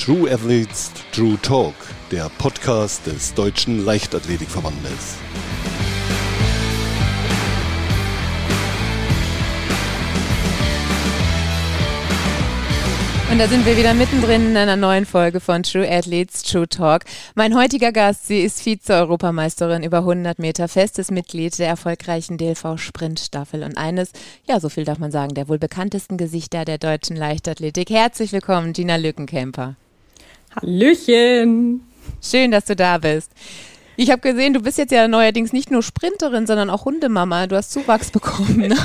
True Athletes True Talk, der Podcast des Deutschen Leichtathletikverbandes. Und da sind wir wieder mittendrin in einer neuen Folge von True Athletes True Talk. Mein heutiger Gast, sie ist Vize-Europameisterin über 100 Meter, festes Mitglied der erfolgreichen DLV-Sprintstaffel und eines, ja, so viel darf man sagen, der wohl bekanntesten Gesichter der deutschen Leichtathletik. Herzlich willkommen, Gina Lückenkämper. Hallöchen! Schön, dass du da bist. Ich habe gesehen, du bist jetzt ja neuerdings nicht nur Sprinterin, sondern auch Hundemama. Du hast Zuwachs bekommen. Ne?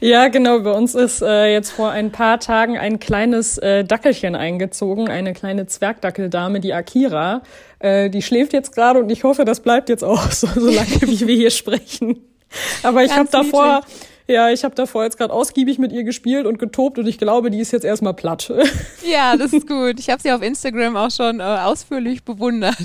ja, genau. Bei uns ist äh, jetzt vor ein paar Tagen ein kleines äh, Dackelchen eingezogen, eine kleine Zwergdackeldame, die Akira. Äh, die schläft jetzt gerade und ich hoffe, das bleibt jetzt auch so, solange wie wir hier sprechen. Aber ich habe davor, ja, ich habe davor jetzt gerade ausgiebig mit ihr gespielt und getobt und ich glaube, die ist jetzt erstmal platt. Ja, das ist gut. Ich habe sie auf Instagram auch schon äh, ausführlich bewundert.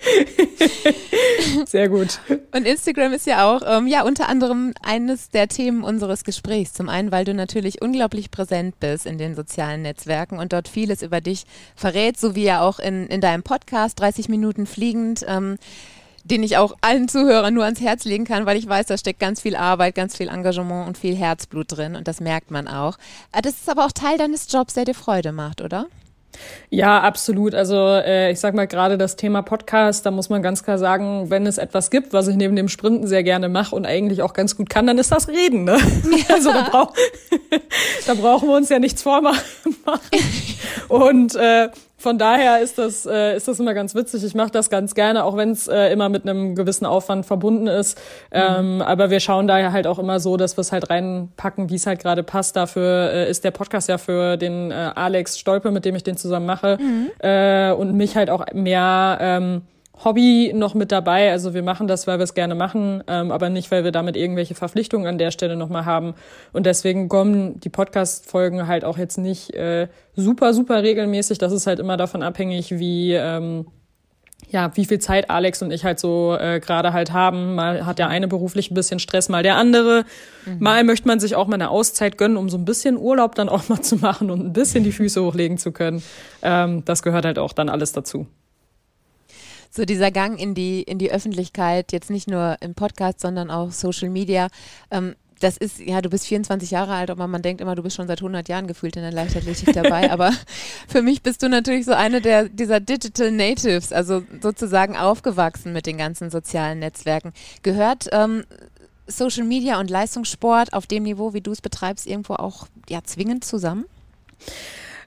Sehr gut. Und Instagram ist ja auch ähm, ja unter anderem eines der Themen unseres Gesprächs. Zum einen, weil du natürlich unglaublich präsent bist in den sozialen Netzwerken und dort vieles über dich verrät, so wie ja auch in, in deinem Podcast 30 Minuten fliegend. Ähm, den ich auch allen Zuhörern nur ans Herz legen kann, weil ich weiß, da steckt ganz viel Arbeit, ganz viel Engagement und viel Herzblut drin und das merkt man auch. Äh, das ist aber auch Teil deines Jobs, der dir Freude macht, oder? Ja, absolut. Also äh, ich sag mal gerade das Thema Podcast, da muss man ganz klar sagen, wenn es etwas gibt, was ich neben dem Sprinten sehr gerne mache und eigentlich auch ganz gut kann, dann ist das Reden. Ne? Ja. Also da, brauch, da brauchen wir uns ja nichts vormachen. Und äh, von daher ist das, äh, ist das immer ganz witzig. Ich mache das ganz gerne, auch wenn es äh, immer mit einem gewissen Aufwand verbunden ist. Ähm, mhm. Aber wir schauen daher halt auch immer so, dass wir es halt reinpacken, wie es halt gerade passt. Dafür äh, ist der Podcast ja für den äh, Alex Stolpe, mit dem ich den zusammen mache, mhm. äh, und mich halt auch mehr ähm, Hobby noch mit dabei. Also wir machen das, weil wir es gerne machen, ähm, aber nicht, weil wir damit irgendwelche Verpflichtungen an der Stelle nochmal haben. Und deswegen kommen die Podcast-Folgen halt auch jetzt nicht äh, super, super regelmäßig. Das ist halt immer davon abhängig, wie ähm, ja, wie viel Zeit Alex und ich halt so äh, gerade halt haben. Mal hat der eine beruflich ein bisschen Stress, mal der andere. Mhm. Mal möchte man sich auch mal eine Auszeit gönnen, um so ein bisschen Urlaub dann auch mal zu machen und ein bisschen die Füße hochlegen zu können. Ähm, das gehört halt auch dann alles dazu so dieser Gang in die, in die Öffentlichkeit, jetzt nicht nur im Podcast, sondern auch Social Media, ähm, das ist, ja, du bist 24 Jahre alt, aber man denkt immer, du bist schon seit 100 Jahren gefühlt in der Leichtathletik dabei. aber für mich bist du natürlich so eine der, dieser Digital Natives, also sozusagen aufgewachsen mit den ganzen sozialen Netzwerken. Gehört ähm, Social Media und Leistungssport auf dem Niveau, wie du es betreibst, irgendwo auch ja, zwingend zusammen?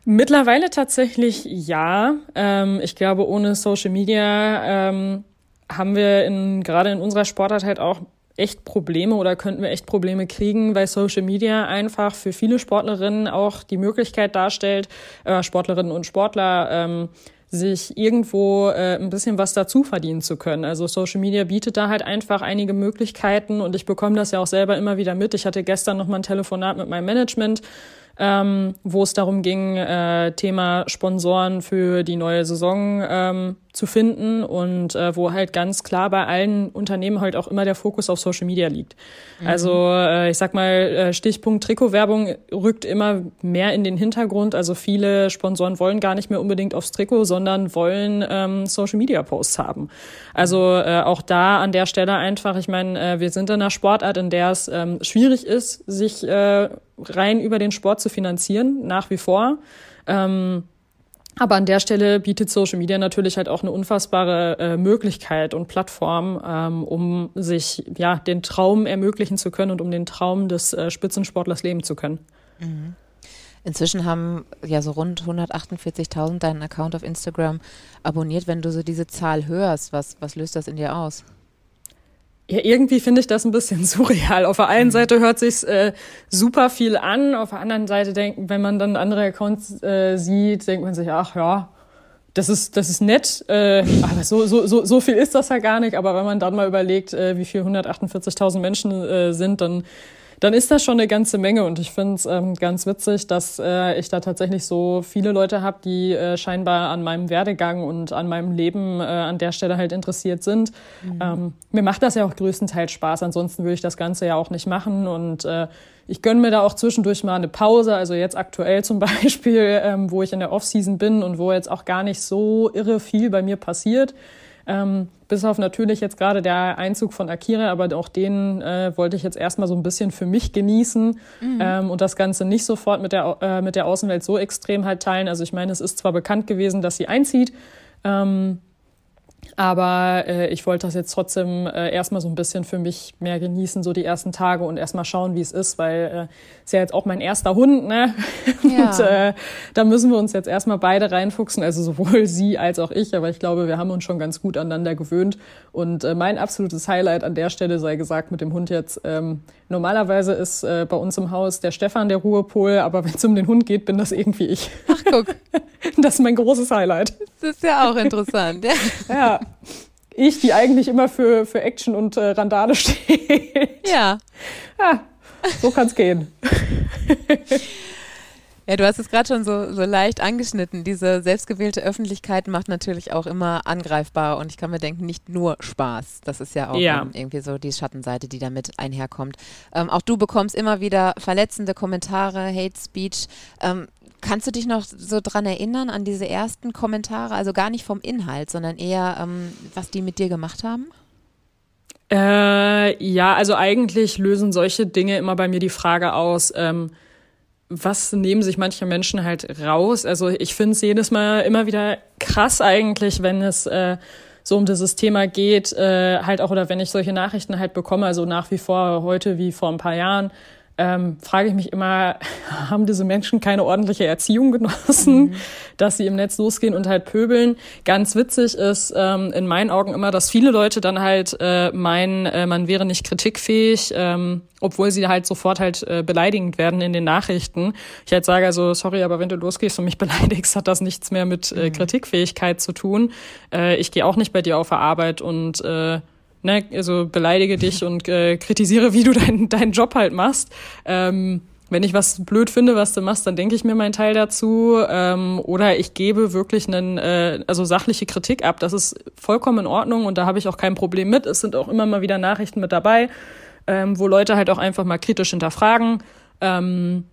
Mittlerweile tatsächlich ja. Ähm, ich glaube, ohne Social Media ähm, haben wir in, gerade in unserer Sportart halt auch echt Probleme oder könnten wir echt Probleme kriegen, weil Social Media einfach für viele Sportlerinnen auch die Möglichkeit darstellt, äh, Sportlerinnen und Sportler, ähm, sich irgendwo äh, ein bisschen was dazu verdienen zu können. Also Social Media bietet da halt einfach einige Möglichkeiten und ich bekomme das ja auch selber immer wieder mit. Ich hatte gestern noch mal ein Telefonat mit meinem Management ähm, wo es darum ging, äh, Thema Sponsoren für die neue Saison ähm, zu finden und äh, wo halt ganz klar bei allen Unternehmen halt auch immer der Fokus auf Social Media liegt. Mhm. Also äh, ich sag mal, äh, Stichpunkt Trikotwerbung rückt immer mehr in den Hintergrund. Also viele Sponsoren wollen gar nicht mehr unbedingt aufs Trikot, sondern wollen ähm, Social Media Posts haben. Also äh, auch da an der Stelle einfach, ich meine, äh, wir sind in einer Sportart, in der es ähm, schwierig ist, sich äh, rein über den Sport zu finanzieren, nach wie vor. Ähm, aber an der Stelle bietet Social Media natürlich halt auch eine unfassbare äh, Möglichkeit und Plattform, ähm, um sich ja den Traum ermöglichen zu können und um den Traum des äh, Spitzensportlers leben zu können. Mhm. Inzwischen haben ja so rund 148.000 deinen Account auf Instagram abonniert. Wenn du so diese Zahl hörst, was, was löst das in dir aus? Ja, irgendwie finde ich das ein bisschen surreal. Auf der einen mhm. Seite hört sich's äh, super viel an, auf der anderen Seite denkt, wenn man dann andere Accounts äh, sieht, denkt man sich, ach ja, das ist das ist nett, äh, aber so so so so viel ist das ja gar nicht. Aber wenn man dann mal überlegt, äh, wie viel 148.000 Menschen äh, sind, dann dann ist das schon eine ganze Menge. Und ich finde es ähm, ganz witzig, dass äh, ich da tatsächlich so viele Leute habe, die äh, scheinbar an meinem Werdegang und an meinem Leben äh, an der Stelle halt interessiert sind. Mhm. Ähm, mir macht das ja auch größtenteils Spaß. Ansonsten würde ich das Ganze ja auch nicht machen. Und äh, ich gönne mir da auch zwischendurch mal eine Pause. Also jetzt aktuell zum Beispiel, ähm, wo ich in der Offseason bin und wo jetzt auch gar nicht so irre viel bei mir passiert. Ähm, bis auf natürlich jetzt gerade der Einzug von Akira, aber auch den äh, wollte ich jetzt erstmal so ein bisschen für mich genießen mhm. ähm, und das Ganze nicht sofort mit der, äh, mit der Außenwelt so extrem halt teilen. Also ich meine, es ist zwar bekannt gewesen, dass sie einzieht, ähm, aber äh, ich wollte das jetzt trotzdem äh, erstmal so ein bisschen für mich mehr genießen, so die ersten Tage und erstmal schauen, wie es ist, weil äh, ist ja jetzt auch mein erster Hund, ne? Ja. Und äh, da müssen wir uns jetzt erstmal beide reinfuchsen, also sowohl sie als auch ich, aber ich glaube, wir haben uns schon ganz gut aneinander gewöhnt. Und äh, mein absolutes Highlight an der Stelle sei gesagt mit dem Hund jetzt, ähm, normalerweise ist äh, bei uns im Haus der Stefan der Ruhepol, aber wenn es um den Hund geht, bin das irgendwie ich. Ach guck. Das ist mein großes Highlight. Das ist ja auch interessant. Ja. ja. Ich, die eigentlich immer für, für Action und äh, Randale steht. Ja. Ja, so kann's gehen. Ja, du hast es gerade schon so, so leicht angeschnitten. Diese selbstgewählte Öffentlichkeit macht natürlich auch immer angreifbar und ich kann mir denken, nicht nur Spaß. Das ist ja auch ja. Um, irgendwie so die Schattenseite, die damit einherkommt. Ähm, auch du bekommst immer wieder verletzende Kommentare, Hate Speech. Ähm, kannst du dich noch so dran erinnern an diese ersten Kommentare? Also gar nicht vom Inhalt, sondern eher, ähm, was die mit dir gemacht haben? Äh, ja, also eigentlich lösen solche Dinge immer bei mir die Frage aus, ähm, was nehmen sich manche Menschen halt raus? Also ich finde es jedes Mal immer wieder krass eigentlich, wenn es äh, so um dieses Thema geht, äh, halt auch oder wenn ich solche Nachrichten halt bekomme, also nach wie vor heute wie vor ein paar Jahren, ähm, frage ich mich immer, haben diese Menschen keine ordentliche Erziehung genossen, mhm. dass sie im Netz losgehen und halt pöbeln. Ganz witzig ist ähm, in meinen Augen immer, dass viele Leute dann halt äh, meinen, äh, man wäre nicht kritikfähig, ähm, obwohl sie halt sofort halt äh, beleidigend werden in den Nachrichten. Ich halt sage also, sorry, aber wenn du losgehst und mich beleidigst, hat das nichts mehr mit äh, mhm. Kritikfähigkeit zu tun. Äh, ich gehe auch nicht bei dir auf der Arbeit und äh, ne, also beleidige dich und äh, kritisiere, wie du deinen deinen Job halt machst. Ähm, wenn ich was blöd finde, was du machst, dann denke ich mir meinen Teil dazu. Ähm, oder ich gebe wirklich einen, äh, also sachliche Kritik ab. Das ist vollkommen in Ordnung und da habe ich auch kein Problem mit. Es sind auch immer mal wieder Nachrichten mit dabei, ähm, wo Leute halt auch einfach mal kritisch hinterfragen. Ähm,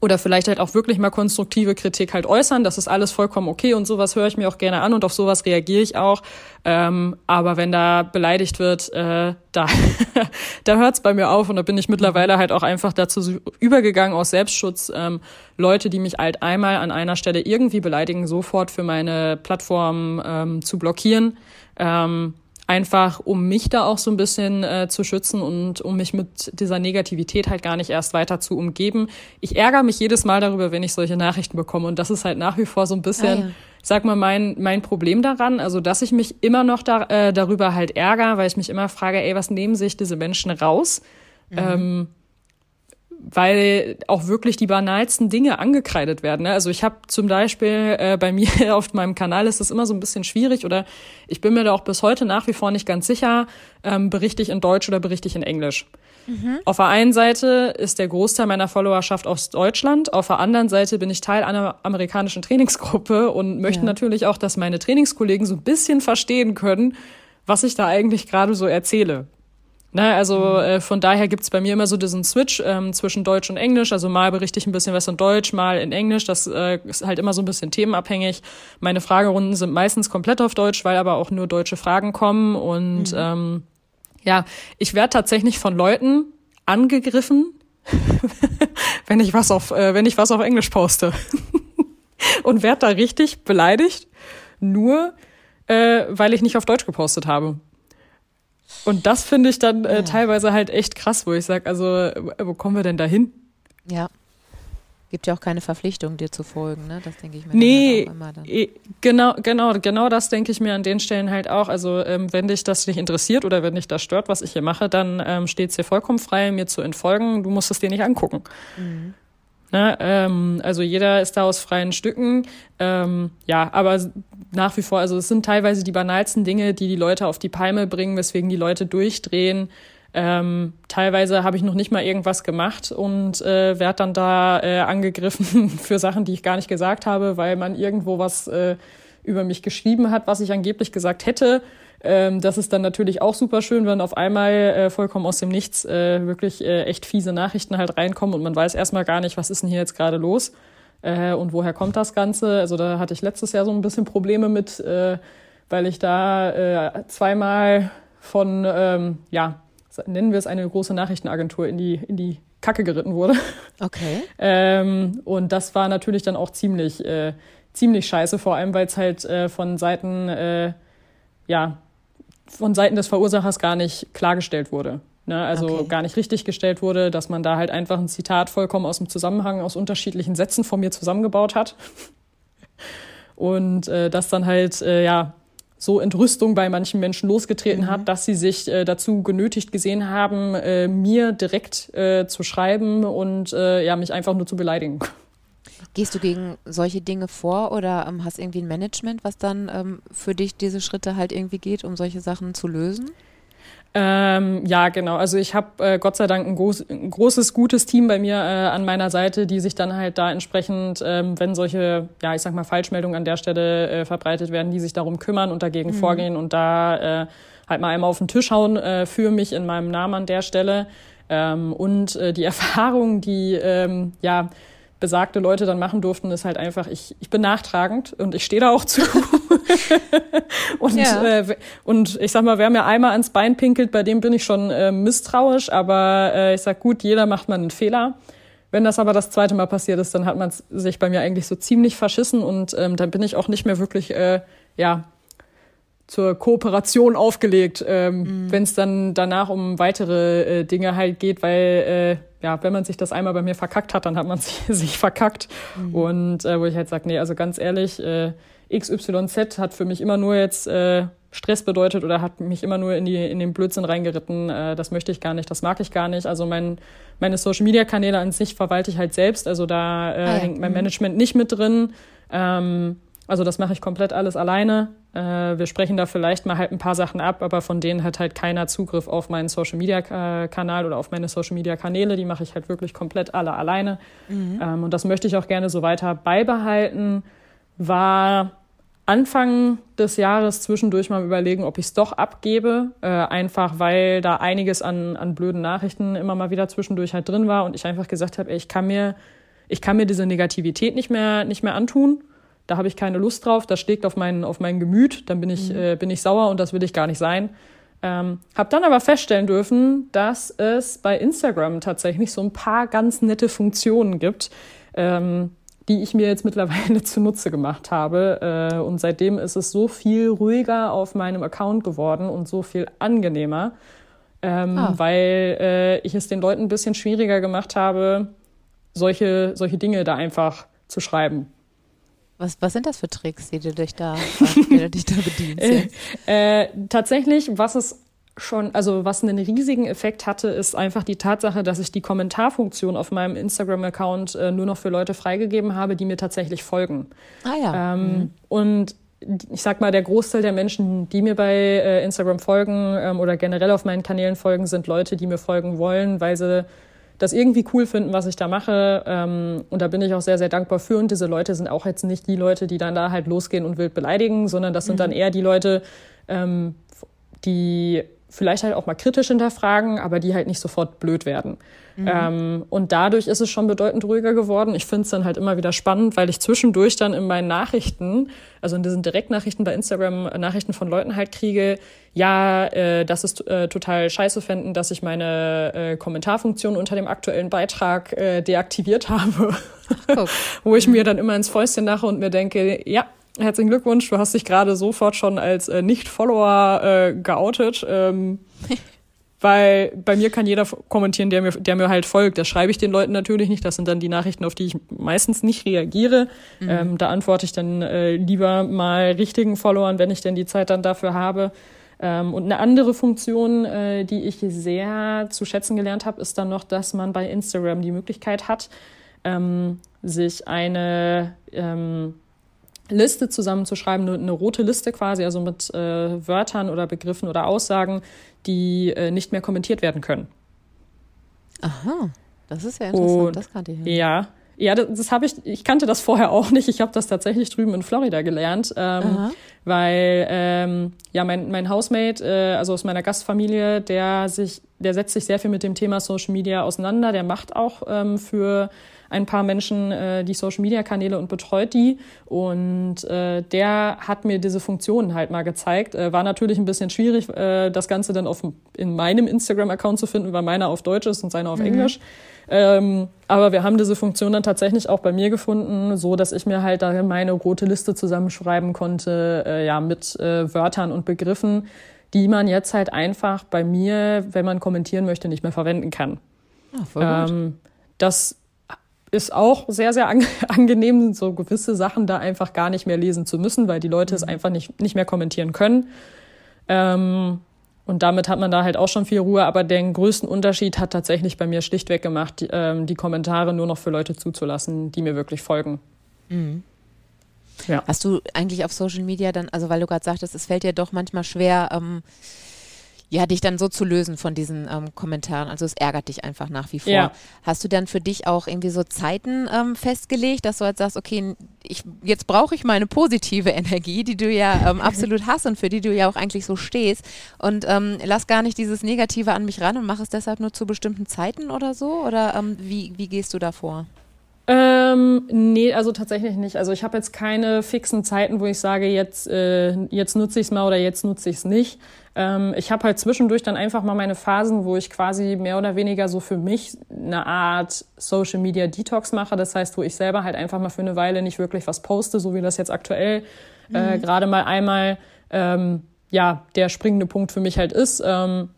oder vielleicht halt auch wirklich mal konstruktive Kritik halt äußern. Das ist alles vollkommen okay und sowas höre ich mir auch gerne an und auf sowas reagiere ich auch. Ähm, aber wenn da beleidigt wird, äh, da, da hört es bei mir auf und da bin ich mittlerweile halt auch einfach dazu übergegangen aus Selbstschutz, ähm, Leute, die mich halt einmal an einer Stelle irgendwie beleidigen, sofort für meine Plattform ähm, zu blockieren. Ähm, einfach um mich da auch so ein bisschen äh, zu schützen und um mich mit dieser Negativität halt gar nicht erst weiter zu umgeben. Ich ärgere mich jedes Mal darüber, wenn ich solche Nachrichten bekomme und das ist halt nach wie vor so ein bisschen, ah, ja. ich sag mal, mein, mein Problem daran, also dass ich mich immer noch da, äh, darüber halt ärgere, weil ich mich immer frage, ey, was nehmen sich diese Menschen raus? Mhm. Ähm, weil auch wirklich die banalsten Dinge angekreidet werden. Ne? Also ich habe zum Beispiel äh, bei mir auf meinem Kanal ist das immer so ein bisschen schwierig oder ich bin mir da auch bis heute nach wie vor nicht ganz sicher, ähm, berichte ich in Deutsch oder berichte ich in Englisch. Mhm. Auf der einen Seite ist der Großteil meiner Followerschaft aus Deutschland, auf der anderen Seite bin ich Teil einer amerikanischen Trainingsgruppe und möchte ja. natürlich auch, dass meine Trainingskollegen so ein bisschen verstehen können, was ich da eigentlich gerade so erzähle. Ne, also mhm. äh, von daher gibt's bei mir immer so diesen Switch ähm, zwischen Deutsch und Englisch. Also mal berichte ich ein bisschen was in Deutsch, mal in Englisch. Das äh, ist halt immer so ein bisschen themenabhängig. Meine Fragerunden sind meistens komplett auf Deutsch, weil aber auch nur deutsche Fragen kommen. Und mhm. ähm, ja, ich werde tatsächlich von Leuten angegriffen, wenn ich was auf, äh, wenn ich was auf Englisch poste. und werde da richtig beleidigt, nur äh, weil ich nicht auf Deutsch gepostet habe. Und das finde ich dann äh, ja. teilweise halt echt krass, wo ich sage, also wo kommen wir denn da hin? Ja. Gibt ja auch keine Verpflichtung, dir zu folgen, ne? Das denke ich mir nee, halt immer dann. Genau, genau, genau das denke ich mir an den Stellen halt auch. Also ähm, wenn dich das nicht interessiert oder wenn dich das stört, was ich hier mache, dann ähm, steht es dir vollkommen frei, mir zu entfolgen. Du musst es dir nicht angucken. Mhm. Ne, ähm, also jeder ist da aus freien Stücken. Ähm, ja, aber nach wie vor, also es sind teilweise die banalsten Dinge, die die Leute auf die Palme bringen, weswegen die Leute durchdrehen. Ähm, teilweise habe ich noch nicht mal irgendwas gemacht und äh, werde dann da äh, angegriffen für Sachen, die ich gar nicht gesagt habe, weil man irgendwo was äh, über mich geschrieben hat, was ich angeblich gesagt hätte. Ähm, das ist dann natürlich auch super schön, wenn auf einmal äh, vollkommen aus dem Nichts äh, wirklich äh, echt fiese Nachrichten halt reinkommen und man weiß erstmal gar nicht, was ist denn hier jetzt gerade los äh, und woher kommt das Ganze. Also da hatte ich letztes Jahr so ein bisschen Probleme mit, äh, weil ich da äh, zweimal von, ähm, ja, nennen wir es eine große Nachrichtenagentur, in die, in die Kacke geritten wurde. Okay. ähm, und das war natürlich dann auch ziemlich, äh, ziemlich scheiße, vor allem weil es halt äh, von Seiten, äh, ja, von Seiten des Verursachers gar nicht klargestellt wurde. Ne? Also okay. gar nicht richtig gestellt wurde, dass man da halt einfach ein Zitat vollkommen aus dem Zusammenhang aus unterschiedlichen Sätzen von mir zusammengebaut hat. Und äh, das dann halt, äh, ja, so Entrüstung bei manchen Menschen losgetreten mhm. hat, dass sie sich äh, dazu genötigt gesehen haben, äh, mir direkt äh, zu schreiben und äh, ja, mich einfach nur zu beleidigen. Gehst du gegen solche Dinge vor oder ähm, hast irgendwie ein Management, was dann ähm, für dich diese Schritte halt irgendwie geht, um solche Sachen zu lösen? Ähm, ja, genau. Also ich habe äh, Gott sei Dank ein, groß, ein, großes, gutes Team bei mir äh, an meiner Seite, die sich dann halt da entsprechend, ähm, wenn solche, ja, ich sag mal, Falschmeldungen an der Stelle äh, verbreitet werden, die sich darum kümmern und dagegen mhm. vorgehen und da äh, halt mal einmal auf den Tisch hauen äh, für mich in meinem Namen an der Stelle. Ähm, und äh, die Erfahrung, die, ähm, ja, besagte Leute dann machen durften, ist halt einfach, ich, ich bin nachtragend und ich stehe da auch zu. und, ja. äh, und ich sag mal, wer mir einmal ans Bein pinkelt, bei dem bin ich schon äh, misstrauisch, aber äh, ich sag, gut, jeder macht mal einen Fehler. Wenn das aber das zweite Mal passiert ist, dann hat man sich bei mir eigentlich so ziemlich verschissen und ähm, dann bin ich auch nicht mehr wirklich, äh, ja, zur Kooperation aufgelegt, ähm, mhm. wenn es dann danach um weitere äh, Dinge halt geht, weil äh, ja, wenn man sich das einmal bei mir verkackt hat, dann hat man sich, sich verkackt. Mhm. Und äh, wo ich halt sage, nee, also ganz ehrlich, äh, XYZ hat für mich immer nur jetzt äh, Stress bedeutet oder hat mich immer nur in, die, in den Blödsinn reingeritten. Äh, das möchte ich gar nicht, das mag ich gar nicht. Also mein, meine Social-Media-Kanäle an sich verwalte ich halt selbst. Also da äh, ah, ja. hängt mein mhm. Management nicht mit drin. Ähm, also das mache ich komplett alles alleine. Äh, wir sprechen da vielleicht mal halt ein paar Sachen ab, aber von denen hat halt keiner Zugriff auf meinen Social Media Kanal oder auf meine Social Media Kanäle. Die mache ich halt wirklich komplett alle alleine. Mhm. Ähm, und das möchte ich auch gerne so weiter beibehalten. War Anfang des Jahres zwischendurch mal überlegen, ob ich es doch abgebe, äh, einfach weil da einiges an, an blöden Nachrichten immer mal wieder zwischendurch halt drin war und ich einfach gesagt habe, ich kann mir, ich kann mir diese Negativität nicht mehr, nicht mehr antun da habe ich keine Lust drauf, das schlägt auf mein, auf mein Gemüt, dann bin ich, mhm. äh, bin ich sauer und das will ich gar nicht sein. Ähm, habe dann aber feststellen dürfen, dass es bei Instagram tatsächlich so ein paar ganz nette Funktionen gibt, ähm, die ich mir jetzt mittlerweile zunutze gemacht habe. Äh, und seitdem ist es so viel ruhiger auf meinem Account geworden und so viel angenehmer, ähm, ah. weil äh, ich es den Leuten ein bisschen schwieriger gemacht habe, solche, solche Dinge da einfach zu schreiben. Was, was sind das für Tricks, die du dich da, die du dich da bedienst? Äh, tatsächlich, was es schon, also was einen riesigen Effekt hatte, ist einfach die Tatsache, dass ich die Kommentarfunktion auf meinem Instagram-Account äh, nur noch für Leute freigegeben habe, die mir tatsächlich folgen. Ah ja. Ähm, mhm. Und ich sag mal, der Großteil der Menschen, die mir bei äh, Instagram folgen ähm, oder generell auf meinen Kanälen folgen, sind Leute, die mir folgen wollen, weil sie das irgendwie cool finden, was ich da mache. Ähm, und da bin ich auch sehr, sehr dankbar für. Und diese Leute sind auch jetzt nicht die Leute, die dann da halt losgehen und wild beleidigen, sondern das sind mhm. dann eher die Leute, ähm, die vielleicht halt auch mal kritisch hinterfragen, aber die halt nicht sofort blöd werden. Mhm. Ähm, und dadurch ist es schon bedeutend ruhiger geworden. Ich finde es dann halt immer wieder spannend, weil ich zwischendurch dann in meinen Nachrichten, also in diesen Direktnachrichten bei Instagram, äh, Nachrichten von Leuten halt kriege, ja, äh, das ist äh, total scheiße fänden, dass ich meine äh, Kommentarfunktion unter dem aktuellen Beitrag äh, deaktiviert habe. Wo ich mir dann immer ins Fäustchen lache und mir denke, ja, herzlichen Glückwunsch, du hast dich gerade sofort schon als äh, Nicht-Follower äh, geoutet. Ähm, weil bei mir kann jeder kommentieren, der mir, der mir halt folgt. Das schreibe ich den Leuten natürlich nicht. Das sind dann die Nachrichten, auf die ich meistens nicht reagiere. Mhm. Ähm, da antworte ich dann äh, lieber mal richtigen Followern, wenn ich denn die Zeit dann dafür habe. Ähm, und eine andere Funktion, äh, die ich sehr zu schätzen gelernt habe, ist dann noch, dass man bei Instagram die Möglichkeit hat, ähm, sich eine ähm, Liste zusammenzuschreiben, eine, eine rote Liste quasi, also mit äh, Wörtern oder Begriffen oder Aussagen, die äh, nicht mehr kommentiert werden können. Aha, das ist ja interessant, Und, das kannte ich. Ja, ja, das, das habe ich, ich kannte das vorher auch nicht. Ich habe das tatsächlich drüben in Florida gelernt, ähm, weil ähm, ja mein, mein Housemate, äh, also aus meiner Gastfamilie, der sich, der setzt sich sehr viel mit dem Thema Social Media auseinander. Der macht auch ähm, für ein paar Menschen äh, die Social Media Kanäle und betreut die. Und äh, der hat mir diese Funktionen halt mal gezeigt. Äh, war natürlich ein bisschen schwierig, äh, das Ganze dann auf, in meinem Instagram-Account zu finden, weil meiner auf Deutsch ist und seiner auf Englisch. Ähm, aber wir haben diese Funktion dann tatsächlich auch bei mir gefunden, so dass ich mir halt da meine rote Liste zusammenschreiben konnte, äh, ja, mit äh, Wörtern und Begriffen, die man jetzt halt einfach bei mir, wenn man kommentieren möchte, nicht mehr verwenden kann. Ah, voll gut. Ähm, das ist auch sehr, sehr ang angenehm, so gewisse Sachen da einfach gar nicht mehr lesen zu müssen, weil die Leute es einfach nicht, nicht mehr kommentieren können. Ähm, und damit hat man da halt auch schon viel Ruhe. Aber den größten Unterschied hat tatsächlich bei mir schlichtweg gemacht, die, ähm, die Kommentare nur noch für Leute zuzulassen, die mir wirklich folgen. Ja. Hast du eigentlich auf Social Media dann, also weil du gerade sagtest, es fällt dir doch manchmal schwer, ähm, ja, dich dann so zu lösen von diesen ähm, Kommentaren. Also es ärgert dich einfach nach wie vor. Ja. Hast du dann für dich auch irgendwie so Zeiten ähm, festgelegt, dass du halt sagst, okay, ich, jetzt brauche ich meine positive Energie, die du ja ähm, absolut hast und für die du ja auch eigentlich so stehst und ähm, lass gar nicht dieses Negative an mich ran und mach es deshalb nur zu bestimmten Zeiten oder so? Oder ähm, wie, wie gehst du da vor? Ähm, nee, also tatsächlich nicht. Also ich habe jetzt keine fixen Zeiten, wo ich sage, jetzt, äh, jetzt nutze ich es mal oder jetzt nutze ich es nicht. Ähm, ich habe halt zwischendurch dann einfach mal meine Phasen, wo ich quasi mehr oder weniger so für mich eine Art Social Media Detox mache. Das heißt, wo ich selber halt einfach mal für eine Weile nicht wirklich was poste, so wie das jetzt aktuell äh, gerade mal einmal ähm, ja der springende Punkt für mich halt ist. Ähm,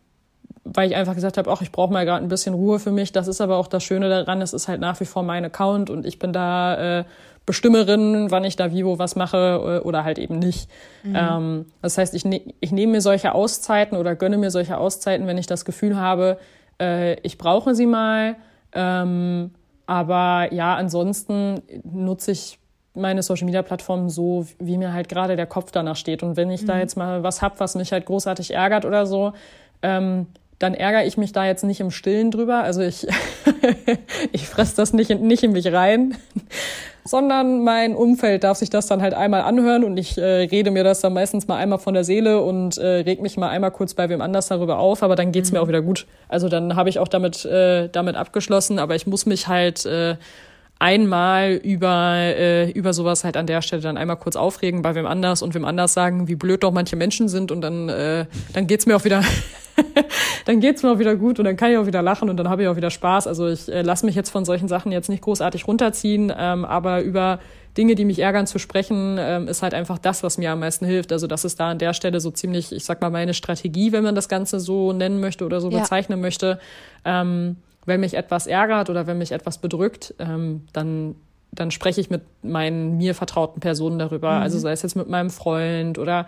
weil ich einfach gesagt habe, ach, ich brauche mal gerade ein bisschen Ruhe für mich. Das ist aber auch das Schöne daran, es ist halt nach wie vor mein Account und ich bin da äh, Bestimmerin, wann ich da wie wo was mache äh, oder halt eben nicht. Ähm, das heißt, ich, ne ich nehme mir solche Auszeiten oder gönne mir solche Auszeiten, wenn ich das Gefühl habe, äh, ich brauche sie mal. Ähm, aber ja, ansonsten nutze ich meine Social Media Plattformen so, wie mir halt gerade der Kopf danach steht. Und wenn ich da jetzt mal was hab, was mich halt großartig ärgert oder so, ähm, dann ärgere ich mich da jetzt nicht im Stillen drüber. Also ich, ich fress das nicht in, nicht in mich rein, sondern mein Umfeld darf sich das dann halt einmal anhören und ich äh, rede mir das dann meistens mal einmal von der Seele und äh, reg mich mal einmal kurz bei wem anders darüber auf, aber dann geht's mir auch wieder gut. Also dann habe ich auch damit, äh, damit abgeschlossen, aber ich muss mich halt äh, einmal über, äh, über sowas halt an der Stelle dann einmal kurz aufregen bei wem anders und wem anders sagen, wie blöd doch manche Menschen sind und dann, äh, dann geht's mir auch wieder, dann geht's mir auch wieder gut und dann kann ich auch wieder lachen und dann habe ich auch wieder Spaß. Also ich äh, lasse mich jetzt von solchen Sachen jetzt nicht großartig runterziehen, ähm, aber über Dinge, die mich ärgern, zu sprechen, ähm, ist halt einfach das, was mir am meisten hilft. Also das ist da an der Stelle so ziemlich, ich sag mal, meine Strategie, wenn man das Ganze so nennen möchte oder so Ja. bezeichnen möchte. Ähm, wenn mich etwas ärgert oder wenn mich etwas bedrückt, ähm, dann, dann spreche ich mit meinen mir vertrauten Personen darüber. Also sei es jetzt mit meinem Freund oder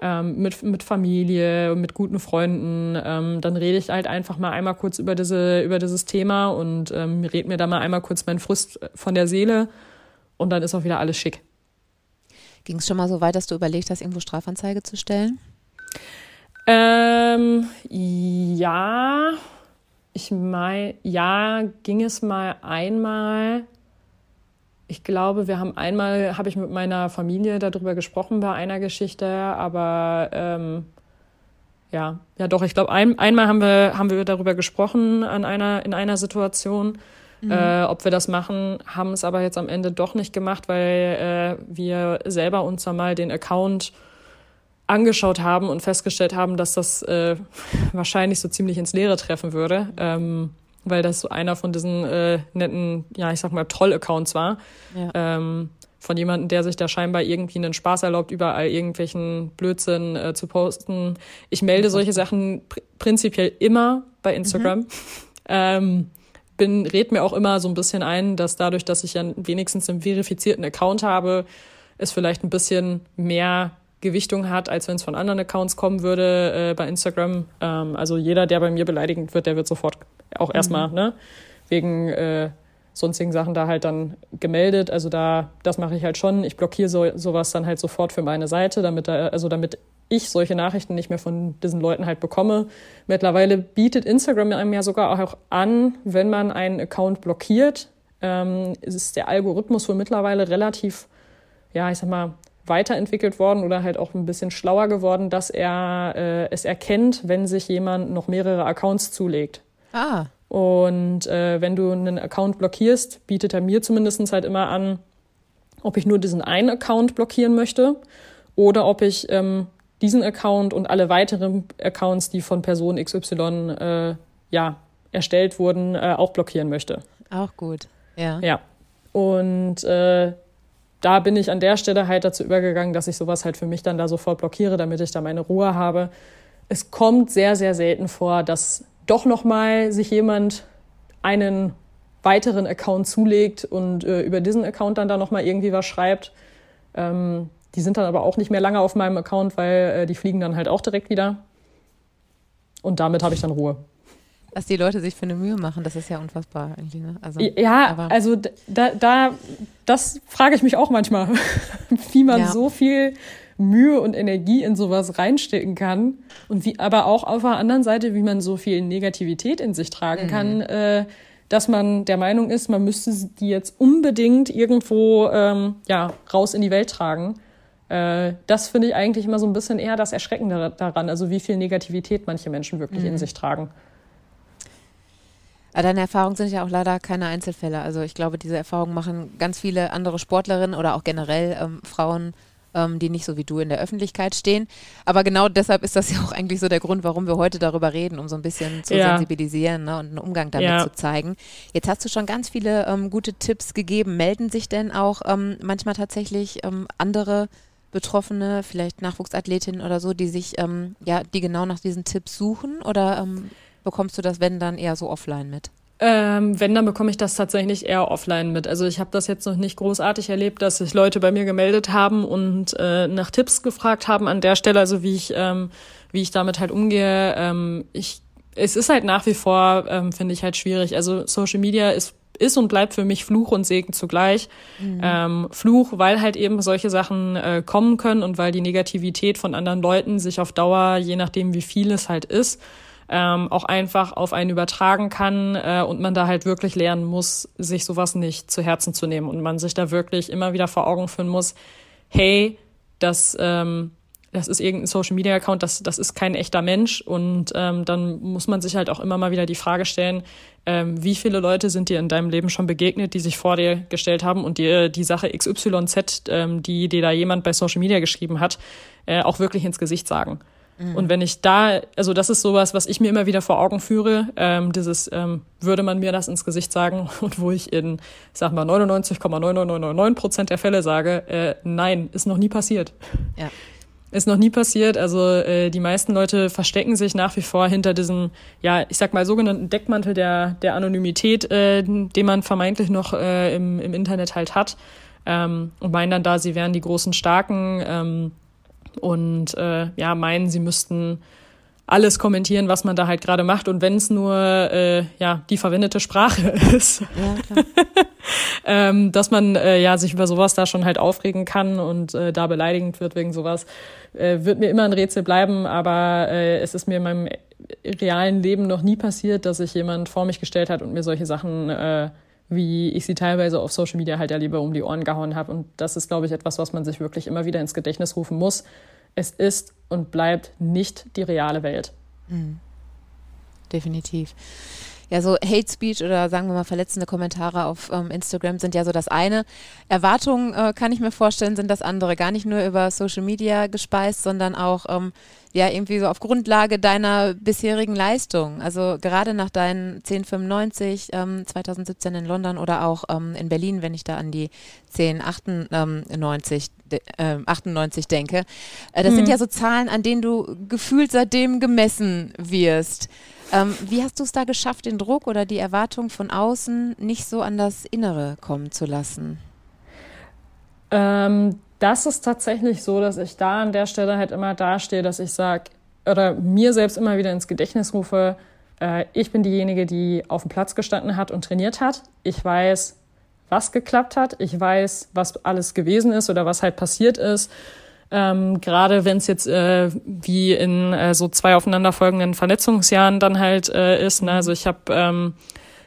ähm, mit, mit Familie, mit guten Freunden. Ähm, dann rede ich halt einfach mal einmal kurz über, diese, über dieses Thema und ähm, red mir da mal einmal kurz meinen Frust von der Seele und dann ist auch wieder alles schick. Ging es schon mal so weit, dass du überlegt hast, irgendwo Strafanzeige zu stellen? Ähm, ja, ich meine, ja, ging es mal einmal. Ich glaube, wir haben einmal, habe ich mit meiner Familie darüber gesprochen bei einer Geschichte, aber ähm, ja, ja doch, ich glaube, ein, einmal haben wir, haben wir darüber gesprochen an einer, in einer Situation, äh, ob wir das machen, haben es aber jetzt am Ende doch nicht gemacht, weil äh, wir selber uns da mal den Account angeschaut haben und festgestellt haben, dass das äh, wahrscheinlich so ziemlich ins Leere treffen würde, ähm, weil das so einer von diesen äh, netten, ja, ich sag mal, Troll-Accounts war. Ja. Ähm, von jemandem, der sich da scheinbar irgendwie einen Spaß erlaubt, überall irgendwelchen Blödsinn äh, zu posten. Ich melde solche Sachen pr prinzipiell immer bei Instagram. Ähm, bin, red mir auch immer so ein bisschen ein, dass dadurch, dass ich ja wenigstens einen verifizierten Account habe, es vielleicht ein bisschen mehr Gewichtung hat, als wenn es von anderen Accounts kommen würde äh, bei Instagram. Ähm, also jeder, der bei mir beleidigend wird, der wird sofort auch erstmal, ne, wegen, äh, sonstigen Sachen da halt dann gemeldet. Also da, das mache ich halt schon. Ich blockiere so, sowas dann halt sofort für meine Seite, damit da, also damit ich solche Nachrichten nicht mehr von diesen Leuten halt bekomme. Mittlerweile bietet Instagram einem ja sogar auch an, wenn man einen Account blockiert, ähm, ist der Algorithmus wohl mittlerweile relativ, ja, ich sag mal, weiterentwickelt worden oder halt auch ein bisschen schlauer geworden, dass er äh, es erkennt, wenn sich jemand noch mehrere Accounts zulegt. Ah. Und äh, wenn du einen Account blockierst, bietet er mir zumindest halt immer an, ob ich nur diesen einen Account blockieren möchte oder ob ich ähm, diesen Account und alle weiteren Accounts, die von Person XY äh, ja, erstellt wurden, äh, auch blockieren möchte. Auch gut, ja. Ja. Und äh, da bin ich an der Stelle halt dazu übergegangen, dass ich sowas halt für mich dann da sofort blockiere, damit ich da meine Ruhe habe. Es kommt sehr, sehr selten vor, dass doch nochmal sich jemand einen weiteren Account zulegt und äh, über diesen Account dann da nochmal irgendwie was schreibt. Ähm, die sind dann aber auch nicht mehr lange auf meinem Account, weil äh, die fliegen dann halt auch direkt wieder. Und damit habe ich dann Ruhe. Dass die Leute sich für eine Mühe machen, das ist ja unfassbar eigentlich. Ne? Also, ja, also da, da, das frage ich mich auch manchmal, wie man ja. so viel Mühe und Energie in sowas reinstecken kann und wie, aber auch auf der anderen Seite, wie man so viel Negativität in sich tragen mhm. kann, äh, dass man der Meinung ist, man müsste die jetzt unbedingt irgendwo ähm, ja raus in die Welt tragen. Äh, das finde ich eigentlich immer so ein bisschen eher das Erschreckende daran, also wie viel Negativität manche Menschen wirklich mhm. in sich tragen. Deine Erfahrungen sind ja auch leider keine Einzelfälle. Also ich glaube, diese Erfahrungen machen ganz viele andere Sportlerinnen oder auch generell ähm, Frauen, ähm, die nicht so wie du in der Öffentlichkeit stehen. Aber genau deshalb ist das ja auch eigentlich so der Grund, warum wir heute darüber reden, um so ein bisschen zu ja. sensibilisieren ne, und einen Umgang damit ja. zu zeigen. Jetzt hast du schon ganz viele ähm, gute Tipps gegeben. Melden sich denn auch ähm, manchmal tatsächlich ähm, andere Betroffene, vielleicht Nachwuchsathletinnen oder so, die sich, ähm, ja, die genau nach diesen Tipps suchen? Oder bekommst du das, wenn dann eher so offline mit? Ähm, wenn, dann bekomme ich das tatsächlich eher offline mit. Also ich habe das jetzt noch nicht großartig erlebt, dass sich Leute bei mir gemeldet haben und äh, nach Tipps gefragt haben an der Stelle, also wie ich, ähm, wie ich damit halt umgehe. Ähm, ich, es ist halt nach wie vor, ähm, finde ich halt schwierig. Also Social Media ist ist und bleibt für mich Fluch und Segen zugleich. Mhm. Ähm, Fluch, weil halt eben solche Sachen äh, kommen können und weil die Negativität von anderen Leuten sich auf Dauer, je nachdem wie viel es halt ist, ähm, auch einfach auf einen übertragen kann äh, und man da halt wirklich lernen muss, sich sowas nicht zu Herzen zu nehmen und man sich da wirklich immer wieder vor Augen führen muss, hey, das, ähm, das ist irgendein Social Media Account, das, das ist kein echter Mensch und ähm, dann muss man sich halt auch immer mal wieder die Frage stellen, ähm, wie viele Leute sind dir in deinem Leben schon begegnet, die sich vor dir gestellt haben und dir die Sache XYZ, ähm, die dir da jemand bei Social Media geschrieben hat, äh, auch wirklich ins Gesicht sagen. Mhm. Und wenn ich da, also das ist sowas, was ich mir immer wieder vor Augen führe, ähm, dieses, ähm, würde man mir das ins Gesicht sagen und wo ich in, sag mal, 99,9999 Prozent der Fälle sage, äh, nein, ist noch nie passiert. Ja. Ist noch nie passiert. Also äh, die meisten Leute verstecken sich nach wie vor hinter diesem, ja, ich sag mal, sogenannten Deckmantel der, der Anonymität, äh, den man vermeintlich noch äh, im, im Internet halt hat. Ähm, und meinen dann da, sie wären die großen Starken. Ähm, und äh, ja, meinen, sie müssten alles kommentieren, was man da halt gerade macht. Und wenn es nur äh, ja die verwendete Sprache ist, ja, ähm, dass man äh, ja sich über sowas da schon halt aufregen kann und äh, da beleidigend wird wegen sowas, äh, wird mir immer ein Rätsel bleiben. Aber äh, es ist mir in meinem realen Leben noch nie passiert, dass sich jemand vor mich gestellt hat und mir solche Sachen äh, wie ich sie teilweise auf Social Media halt ja lieber um die Ohren gehauen habe. Und das ist, glaube ich, etwas, was man sich wirklich immer wieder ins Gedächtnis rufen muss. Es ist und bleibt nicht die reale Welt. Mhm. Definitiv. Ja, so Hate Speech oder sagen wir mal verletzende Kommentare auf ähm, Instagram sind ja so das eine. Erwartungen, äh, kann ich mir vorstellen, sind das andere. Gar nicht nur über Social Media gespeist, sondern auch ähm, ja irgendwie so auf Grundlage deiner bisherigen Leistung. Also gerade nach deinen 1095 ähm, 2017 in London oder auch ähm, in Berlin, wenn ich da an die 1098 äh, 98 denke. Äh, das mhm. sind ja so Zahlen, an denen du gefühlt seitdem gemessen wirst. Ähm, wie hast du es da geschafft, den Druck oder die Erwartung von außen nicht so an das Innere kommen zu lassen? Ähm, das ist tatsächlich so, dass ich da an der Stelle halt immer dastehe, dass ich sage, oder mir selbst immer wieder ins Gedächtnis rufe, äh, ich bin diejenige, die auf dem Platz gestanden hat und trainiert hat. Ich weiß, was geklappt hat. Ich weiß, was alles gewesen ist oder was halt passiert ist. Ähm, Gerade wenn es jetzt äh, wie in äh, so zwei aufeinanderfolgenden Verletzungsjahren dann halt äh, ist. Ne? Also ich habe ähm,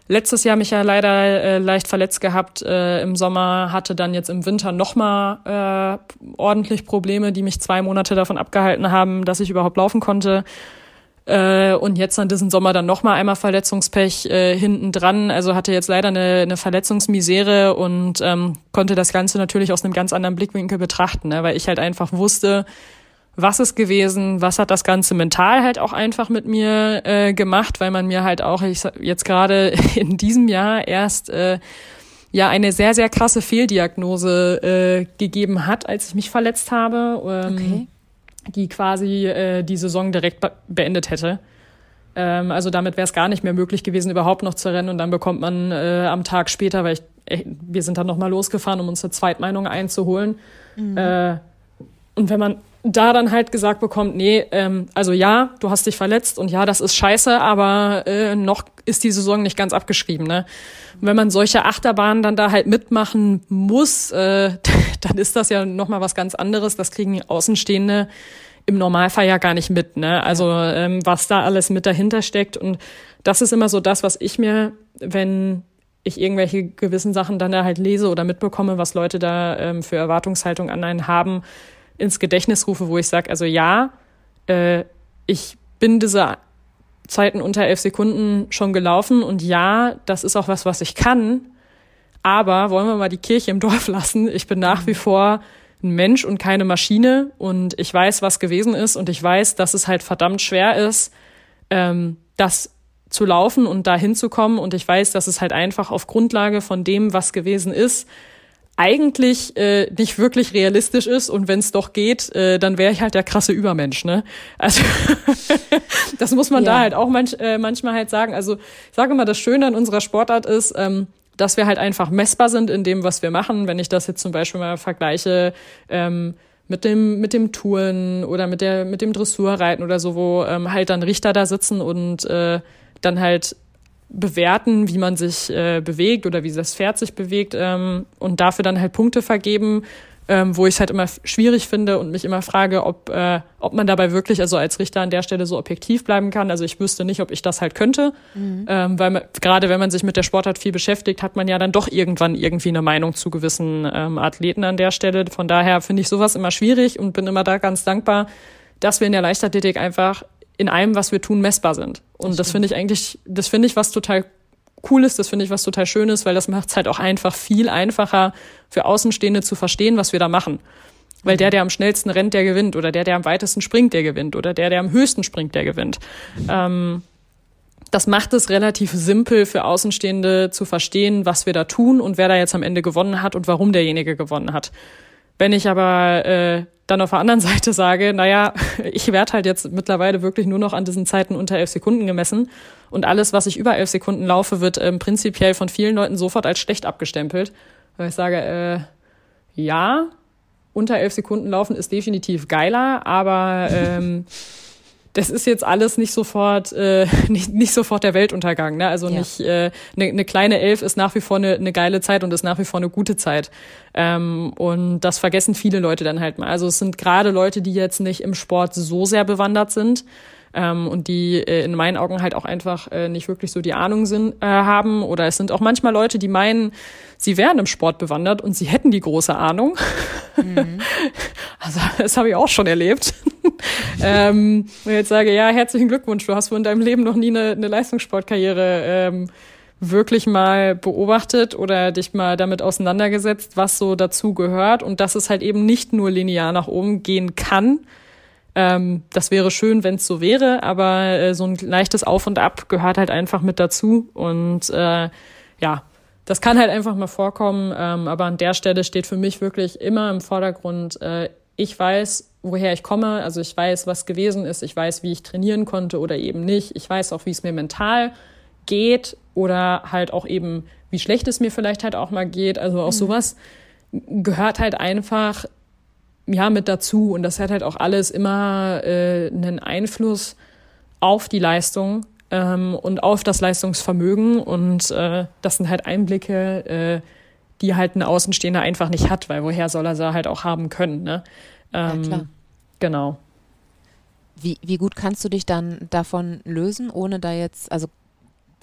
letztes Jahr mich ja leider äh, leicht verletzt gehabt äh, im Sommer, hatte dann jetzt im Winter nochmal äh, ordentlich Probleme, die mich zwei Monate davon abgehalten haben, dass ich überhaupt laufen konnte. Äh, und jetzt an diesem Sommer dann nochmal einmal Verletzungspech äh, hinten dran. Also hatte jetzt leider eine, eine Verletzungsmisere und ähm, konnte das Ganze natürlich aus einem ganz anderen Blickwinkel betrachten, ne? weil ich halt einfach wusste, was ist gewesen, was hat das Ganze mental halt auch einfach mit mir äh, gemacht, weil man mir halt auch ich, jetzt gerade in diesem Jahr erst äh, ja eine sehr, sehr krasse Fehldiagnose äh, gegeben hat, als ich mich verletzt habe. Ähm, okay die quasi äh, die Saison direkt be beendet hätte. Ähm, also damit wäre es gar nicht mehr möglich gewesen, überhaupt noch zu rennen. Und dann bekommt man äh, am Tag später, weil ich, äh, wir sind dann nochmal losgefahren, um uns eine Zweitmeinung einzuholen. Mhm. Äh, und wenn man da dann halt gesagt bekommt, nee, ähm, also ja, du hast dich verletzt und ja, das ist scheiße, aber äh, noch ist die Saison nicht ganz abgeschrieben. Ne? Wenn man solche Achterbahnen dann da halt mitmachen muss, äh, dann ist das ja nochmal was ganz anderes. Das kriegen Außenstehende im Normalfall ja gar nicht mit. Ne? Also ähm, was da alles mit dahinter steckt. Und das ist immer so das, was ich mir, wenn ich irgendwelche gewissen Sachen dann da halt lese oder mitbekomme, was Leute da ähm, für Erwartungshaltung an einen haben, ins Gedächtnis rufe, wo ich sage, also ja, äh, ich bin diese Zeiten unter elf Sekunden schon gelaufen und ja, das ist auch was, was ich kann. Aber wollen wir mal die Kirche im Dorf lassen? Ich bin nach wie vor ein Mensch und keine Maschine und ich weiß, was gewesen ist und ich weiß, dass es halt verdammt schwer ist, ähm, das zu laufen und da hinzukommen und ich weiß, dass es halt einfach auf Grundlage von dem, was gewesen ist, eigentlich äh, nicht wirklich realistisch ist und wenn es doch geht, äh, dann wäre ich halt der krasse Übermensch, ne? Also das muss man ja. da halt auch manch, äh, manchmal halt sagen. Also ich sage mal, das Schöne an unserer Sportart ist, ähm, dass wir halt einfach messbar sind in dem, was wir machen. Wenn ich das jetzt zum Beispiel mal vergleiche ähm, mit dem mit dem Touren oder mit der mit dem Dressurreiten oder so, wo ähm, halt dann Richter da sitzen und äh, dann halt bewerten, wie man sich äh, bewegt oder wie das Pferd sich bewegt ähm, und dafür dann halt Punkte vergeben, ähm, wo ich es halt immer schwierig finde und mich immer frage, ob, äh, ob man dabei wirklich, also als Richter an der Stelle so objektiv bleiben kann. Also ich wüsste nicht, ob ich das halt könnte, mhm. ähm, weil man, gerade wenn man sich mit der Sportart viel beschäftigt, hat man ja dann doch irgendwann irgendwie eine Meinung zu gewissen ähm, Athleten an der Stelle. Von daher finde ich sowas immer schwierig und bin immer da ganz dankbar, dass wir in der Leichtathletik einfach in allem, was wir tun, messbar sind. Und das, das finde ich eigentlich, das finde ich was total Cooles, das finde ich was total Schönes, weil das macht es halt auch einfach viel einfacher für Außenstehende zu verstehen, was wir da machen. Weil der, der am schnellsten rennt, der gewinnt. Oder der, der am weitesten springt, der gewinnt. Oder der, der am höchsten springt, der gewinnt. Ähm, das macht es relativ simpel für Außenstehende zu verstehen, was wir da tun und wer da jetzt am Ende gewonnen hat und warum derjenige gewonnen hat. Wenn ich aber äh, dann auf der anderen Seite sage, naja, ich werde halt jetzt mittlerweile wirklich nur noch an diesen Zeiten unter elf Sekunden gemessen und alles, was ich über elf Sekunden laufe, wird ähm, prinzipiell von vielen Leuten sofort als schlecht abgestempelt. Weil ich sage, äh, ja, unter elf Sekunden laufen ist definitiv geiler, aber ähm, das ist jetzt alles nicht sofort äh, nicht, nicht sofort der Weltuntergang. Ne? Also ja. nicht eine äh, ne, ne kleine Elf ist nach wie vor eine ne geile Zeit und ist nach wie vor eine gute Zeit. Ähm, und das vergessen viele Leute dann halt mal. Also es sind gerade Leute, die jetzt nicht im Sport so sehr bewandert sind ähm, und die äh, in meinen Augen halt auch einfach äh, nicht wirklich so die Ahnung sind, äh, haben. Oder es sind auch manchmal Leute, die meinen, sie wären im Sport bewandert und sie hätten die große Ahnung. Mhm. Also das habe ich auch schon erlebt. ähm, und jetzt sage, ja, herzlichen Glückwunsch, du hast wohl in deinem Leben noch nie eine, eine Leistungssportkarriere ähm, wirklich mal beobachtet oder dich mal damit auseinandergesetzt, was so dazu gehört und dass es halt eben nicht nur linear nach oben gehen kann, ähm, das wäre schön, wenn es so wäre, aber äh, so ein leichtes Auf und Ab gehört halt einfach mit dazu. Und äh, ja, das kann halt einfach mal vorkommen. Ähm, aber an der Stelle steht für mich wirklich immer im Vordergrund, äh, ich weiß, woher ich komme. Also ich weiß, was gewesen ist. Ich weiß, wie ich trainieren konnte oder eben nicht. Ich weiß auch, wie es mir mental geht oder halt auch eben, wie schlecht es mir vielleicht halt auch mal geht. Also auch mhm. sowas gehört halt einfach ja mit dazu und das hat halt auch alles immer äh, einen Einfluss auf die Leistung. ähm, und auf das Leistungsvermögen. Und äh, das sind halt Einblicke, äh, die halt ein Außenstehender einfach nicht hat, weil woher soll er sie halt auch haben können. Ne? Ähm, ja, klar. Genau. Wie, wie gut kannst du dich dann davon lösen, ohne da jetzt, also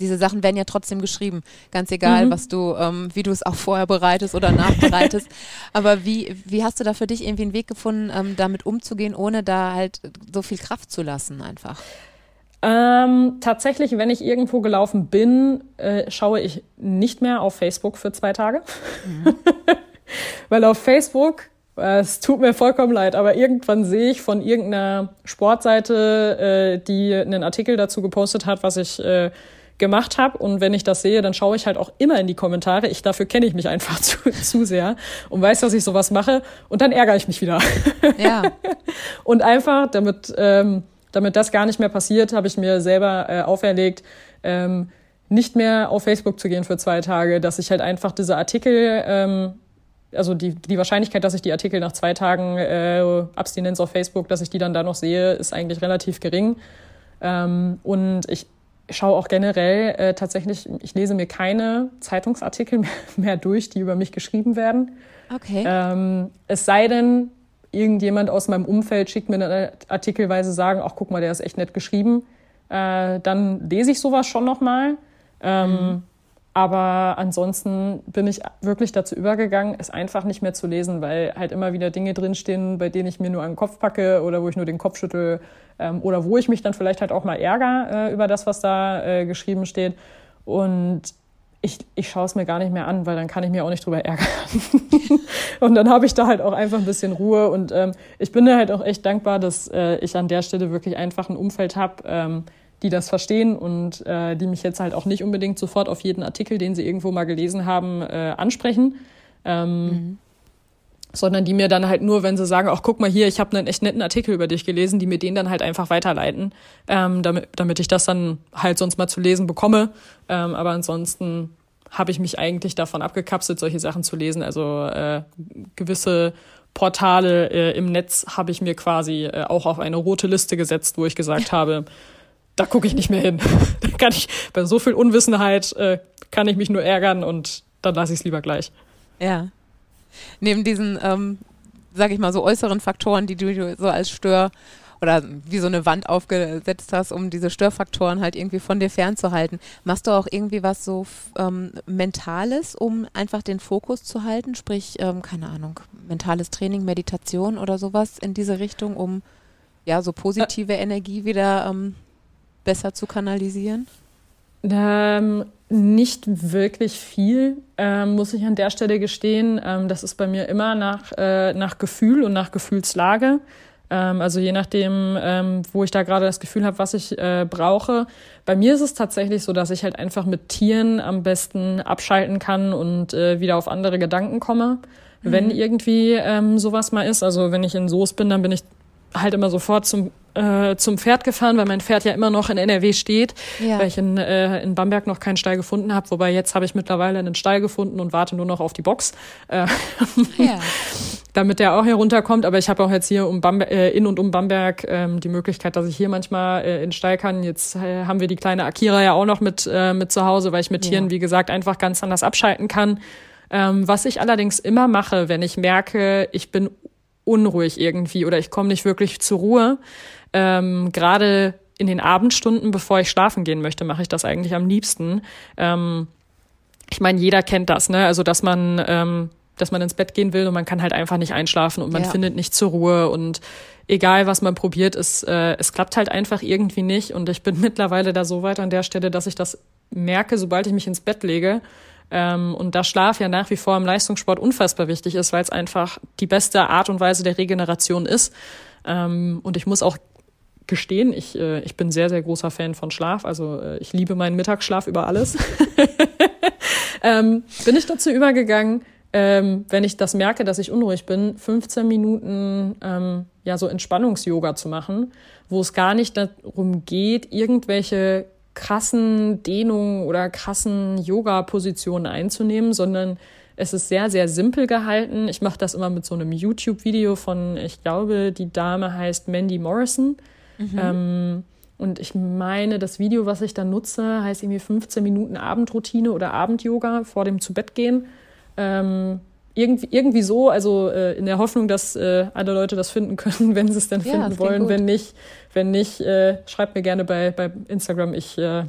diese Sachen werden ja trotzdem geschrieben, ganz egal, mhm. was du, ähm, wie du es auch vorher bereitest oder nachbereitest. Aber wie, wie hast du da für dich irgendwie einen Weg gefunden, ähm, damit umzugehen, ohne da halt so viel Kraft zu lassen einfach? Ähm, tatsächlich, wenn ich irgendwo gelaufen bin, äh, schaue ich nicht mehr auf Facebook für zwei Tage. Mhm. Weil auf Facebook, äh, es tut mir vollkommen leid, aber irgendwann sehe ich von irgendeiner Sportseite, äh, die einen Artikel dazu gepostet hat, was ich äh, gemacht habe. Und wenn ich das sehe, dann schaue ich halt auch immer in die Kommentare. Ich dafür kenne ich mich einfach zu, zu sehr und weiß, dass ich sowas mache. Und dann ärgere ich mich wieder. Ja. und einfach, damit ähm, damit das gar nicht mehr passiert, habe ich mir selber äh, auferlegt, ähm, nicht mehr auf Facebook zu gehen für zwei Tage, dass ich halt einfach diese Artikel, ähm, also die, die Wahrscheinlichkeit, dass ich die Artikel nach zwei Tagen äh, Abstinenz auf Facebook, dass ich die dann da noch sehe, ist eigentlich relativ gering. Ähm, und ich schaue auch generell äh, tatsächlich, ich lese mir keine Zeitungsartikel mehr, mehr durch, die über mich geschrieben werden. Okay. Ähm, es sei denn, irgendjemand aus meinem Umfeld schickt mir eine artikelweise sagen, ach guck mal, der ist echt nett geschrieben, äh, dann lese ich sowas schon nochmal. Ähm, mhm. Aber ansonsten bin ich wirklich dazu übergegangen, es einfach nicht mehr zu lesen, weil halt immer wieder Dinge drinstehen, bei denen ich mir nur an den Kopf packe oder wo ich nur den Kopf schüttel ähm, oder wo ich mich dann vielleicht halt auch mal ärgere äh, über das, was da äh, geschrieben steht. Und ich, ich schaue es mir gar nicht mehr an, weil dann kann ich mir auch nicht drüber ärgern. und dann habe ich da halt auch einfach ein bisschen Ruhe. Und ähm, ich bin da halt auch echt dankbar, dass äh, ich an der Stelle wirklich einfach ein Umfeld habe, ähm, die das verstehen und äh, die mich jetzt halt auch nicht unbedingt sofort auf jeden Artikel, den sie irgendwo mal gelesen haben, äh, ansprechen. Ähm, mhm. Sondern die mir dann halt nur, wenn sie sagen, ach guck mal hier, ich habe einen echt netten Artikel über dich gelesen, die mir den dann halt einfach weiterleiten, ähm, damit, damit ich das dann halt sonst mal zu lesen bekomme. Ähm, aber ansonsten habe ich mich eigentlich davon abgekapselt, solche Sachen zu lesen. Also äh, gewisse Portale äh, im Netz habe ich mir quasi äh, auch auf eine rote Liste gesetzt, wo ich gesagt habe, da gucke ich nicht mehr hin. da kann ich bei so viel Unwissenheit äh, kann ich mich nur ärgern und dann lasse ich es lieber gleich. Ja. Neben diesen, ähm, sag ich mal, so äußeren Faktoren, die du so als Stör oder wie so eine Wand aufgesetzt hast, um diese Störfaktoren halt irgendwie von dir fernzuhalten. Machst du auch irgendwie was so ähm, Mentales, um einfach den Fokus zu halten? Sprich, ähm, keine Ahnung, mentales Training, Meditation oder sowas in diese Richtung, um ja so positive. Energie wieder ähm, besser zu kanalisieren? Ähm, nicht wirklich viel, ähm, muss ich an der Stelle gestehen. Ähm, das ist bei mir immer nach, äh, nach Gefühl und nach Gefühlslage. Ähm, also je nachdem, ähm, wo ich da gerade das Gefühl habe, was ich äh, brauche. Bei mir ist es tatsächlich so, dass ich halt einfach mit Tieren am besten abschalten kann und äh, wieder auf andere Gedanken komme. Mhm. Wenn irgendwie ähm, sowas mal ist, also wenn ich in Soos bin, dann bin ich halt immer sofort zum äh, zum Pferd gefahren, weil mein Pferd ja immer noch in NRW steht, ja. weil ich in, äh, in Bamberg noch keinen Stall gefunden habe. Wobei jetzt habe ich mittlerweile einen Stall gefunden und warte nur noch auf die Box, äh, ja. damit der auch hier runterkommt. Aber ich habe auch jetzt hier um Bamberg, äh, in und um Bamberg ähm, die Möglichkeit, dass ich hier manchmal äh, in den Stall kann. Jetzt äh, haben wir die kleine Akira ja auch noch mit, äh, mit zu Hause, weil ich mit Tieren, ja. wie gesagt, einfach ganz anders abschalten kann. Ähm, was ich allerdings immer mache, wenn ich merke, ich bin unruhig irgendwie oder ich komme nicht wirklich zur Ruhe, ähm, Gerade in den Abendstunden, bevor ich schlafen gehen möchte, mache ich das eigentlich am liebsten. Ähm, ich meine, jeder kennt das, ne? Also dass man, ähm, dass man ins Bett gehen will und man kann halt einfach nicht einschlafen und man ja. findet nicht zur Ruhe und egal was man probiert, es, äh, es klappt halt einfach irgendwie nicht. Und ich bin mittlerweile da so weit an der Stelle, dass ich das merke, sobald ich mich ins Bett lege. Ähm, und da Schlaf ja nach wie vor im Leistungssport unfassbar wichtig ist, weil es einfach die beste Art und Weise der Regeneration ist. Ähm, und ich muss auch gestehen, ich, äh, ich bin sehr, sehr großer Fan von Schlaf. Also äh, ich liebe meinen Mittagsschlaf über alles. ähm, bin ich dazu übergegangen, ähm, wenn ich das merke, dass ich unruhig bin, 15 Minuten ähm, ja so Entspannungs-Yoga zu machen, wo es gar nicht darum geht, irgendwelche krassen Dehnungen oder krassen Yoga-Positionen einzunehmen, sondern es ist sehr, sehr simpel gehalten. Ich mache das immer mit so einem YouTube-Video von, ich glaube, die Dame heißt Mandy Morrison. Mhm. Ähm, Und ich meine, das Video, was ich da nutze, heißt irgendwie 15 Minuten Abendroutine oder Abendyoga vor dem Zubettgehen. Ähm, irgendwie, irgendwie so, also äh, in der Hoffnung, dass äh, alle Leute das finden können, wenn sie es denn finden ja, wollen. Wenn nicht, wenn nicht, äh, schreibt mir gerne bei, bei Instagram. Ich äh,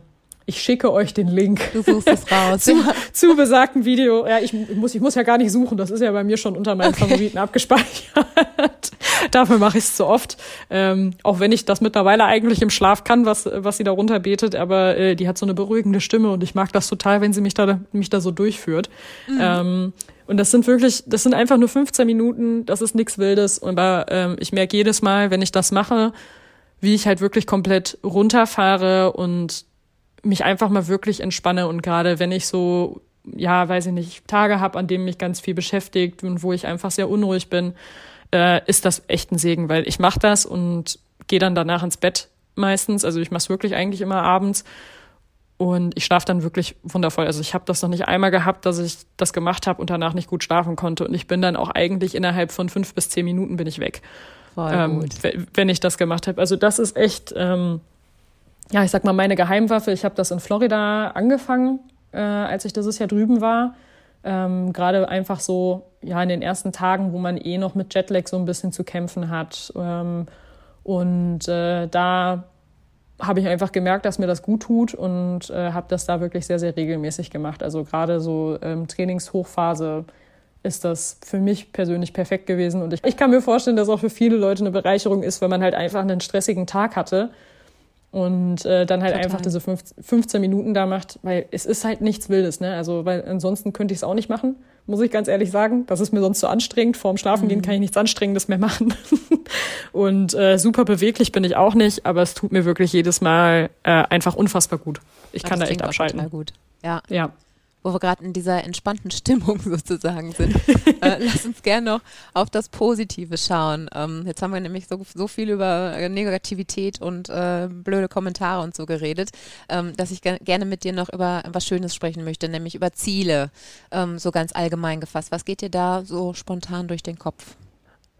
ich schicke euch den Link. Du suchst es raus. zu, zu besagten Video. Ja, ich muss, ich muss ja gar nicht suchen. Das ist ja bei mir schon unter meinen okay. Favoriten abgespeichert. Dafür mache ich es zu oft. Ähm, auch wenn ich das mittlerweile eigentlich im Schlaf kann, was, was sie darunter betet. Aber äh, die hat so eine beruhigende Stimme und ich mag das total, wenn sie mich da, mich da so durchführt. Mhm. Ähm, und das sind wirklich, das sind einfach nur 15 Minuten. Das ist nichts Wildes. Aber ähm, ich merke jedes Mal, wenn ich das mache, wie ich halt wirklich komplett runterfahre und mich einfach mal wirklich entspanne und gerade wenn ich so, ja, weiß ich nicht, Tage habe, an denen mich ganz viel beschäftigt und wo ich einfach sehr unruhig bin, äh, ist das echt ein Segen, weil ich mache das und gehe dann danach ins Bett meistens. Also ich mache es wirklich eigentlich immer abends und ich schlafe dann wirklich wundervoll. Also ich habe das noch nicht einmal gehabt, dass ich das gemacht habe und danach nicht gut schlafen konnte. Und ich bin dann auch eigentlich innerhalb von fünf bis zehn Minuten bin ich weg, ähm, wenn ich das gemacht habe. Also das ist echt ähm, ja, ich sag mal, meine Geheimwaffe. Ich habe das in Florida angefangen, äh, als ich dieses Jahr drüben war. Ähm, Gerade einfach so, ja, in den ersten Tagen, wo man eh noch mit Jetlag so ein bisschen zu kämpfen hat. Ähm, und äh, da habe ich einfach gemerkt, dass mir das gut tut und äh, habe das da wirklich sehr, sehr regelmäßig gemacht. Also gerade so ähm, Trainingshochphase ist das für mich persönlich perfekt gewesen. Und ich, ich kann mir vorstellen, dass auch für viele Leute eine Bereicherung ist, wenn man halt einfach einen stressigen Tag hatte und äh, dann halt Total. einfach diese 15 Minuten da macht, weil es ist halt nichts Wildes, ne? Also, weil ansonsten könnte ich es auch nicht machen, muss ich ganz ehrlich sagen. Das ist mir sonst zu so anstrengend. Vorm Schlafengehen mhm. kann ich nichts Anstrengendes mehr machen. und äh, super beweglich bin ich auch nicht, aber es tut mir wirklich jedes Mal äh, einfach unfassbar gut. Ich kann da echt abschalten. Total gut. Ja. ja wo wir gerade in dieser entspannten Stimmung sozusagen sind. äh, lass uns gerne noch auf das Positive schauen. Ähm, jetzt haben wir nämlich so, so viel über Negativität und äh, blöde Kommentare und so geredet, ähm, dass ich ge gerne mit dir noch über was Schönes sprechen möchte, nämlich über Ziele, ähm, so ganz allgemein gefasst. Was geht dir da so spontan durch den Kopf?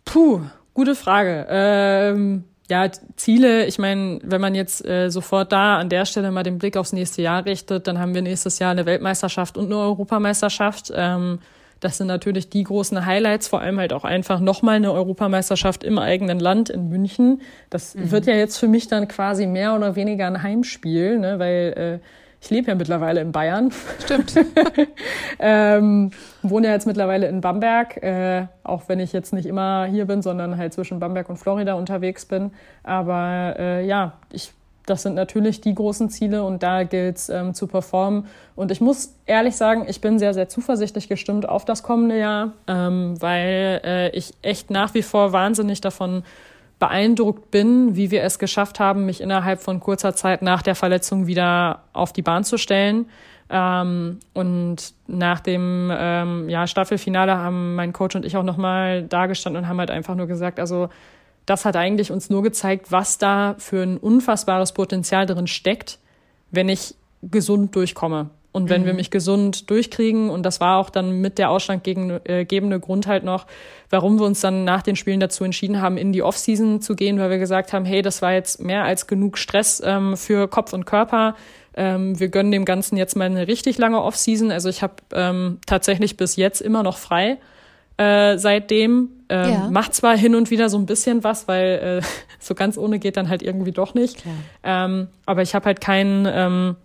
Puh, gute Frage. Ähm ja, Ziele, ich meine, wenn man jetzt äh, sofort da an der Stelle mal den Blick aufs nächste Jahr richtet, dann haben wir nächstes Jahr eine Weltmeisterschaft und eine Europameisterschaft. Ähm, das sind natürlich die großen Highlights, vor allem halt auch einfach nochmal eine Europameisterschaft im eigenen Land in München. Das mhm. wird ja jetzt für mich dann quasi mehr oder weniger ein Heimspiel, ne, weil äh, ich lebe ja mittlerweile in Bayern. Stimmt. ähm, wohne ja jetzt mittlerweile in Bamberg, äh, auch wenn ich jetzt nicht immer hier bin, sondern halt zwischen Bamberg und Florida unterwegs bin. Aber äh, ja, ich, das sind natürlich die großen Ziele und da gilt es ähm, zu performen. Und ich muss ehrlich sagen, ich bin sehr, sehr zuversichtlich gestimmt auf das kommende Jahr, ähm, weil äh, ich echt nach wie vor wahnsinnig davon beeindruckt bin, wie wir es geschafft haben, mich innerhalb von kurzer Zeit nach der Verletzung wieder auf die Bahn zu stellen. Ähm, und nach dem ähm, ja, Staffelfinale haben mein Coach und ich auch nochmal dagestanden und haben halt einfach nur gesagt, also das hat eigentlich uns nur gezeigt, was da für ein unfassbares Potenzial drin steckt, wenn ich gesund durchkomme. Und wenn mhm. wir mich gesund durchkriegen, und das war auch dann mit der ausschlaggebende Grund halt noch, warum wir uns dann nach den Spielen dazu entschieden haben, in die Offseason zu gehen, weil wir gesagt haben, hey, das war jetzt mehr als genug Stress ähm, für Kopf und Körper. Ähm, wir gönnen dem Ganzen jetzt mal eine richtig lange Offseason. Also ich habe ähm, tatsächlich bis jetzt immer noch frei. Äh, seitdem ähm, ja. macht zwar hin und wieder so ein bisschen was, weil äh, so ganz ohne geht dann halt irgendwie doch nicht. Ähm, aber ich habe halt keinen ähm,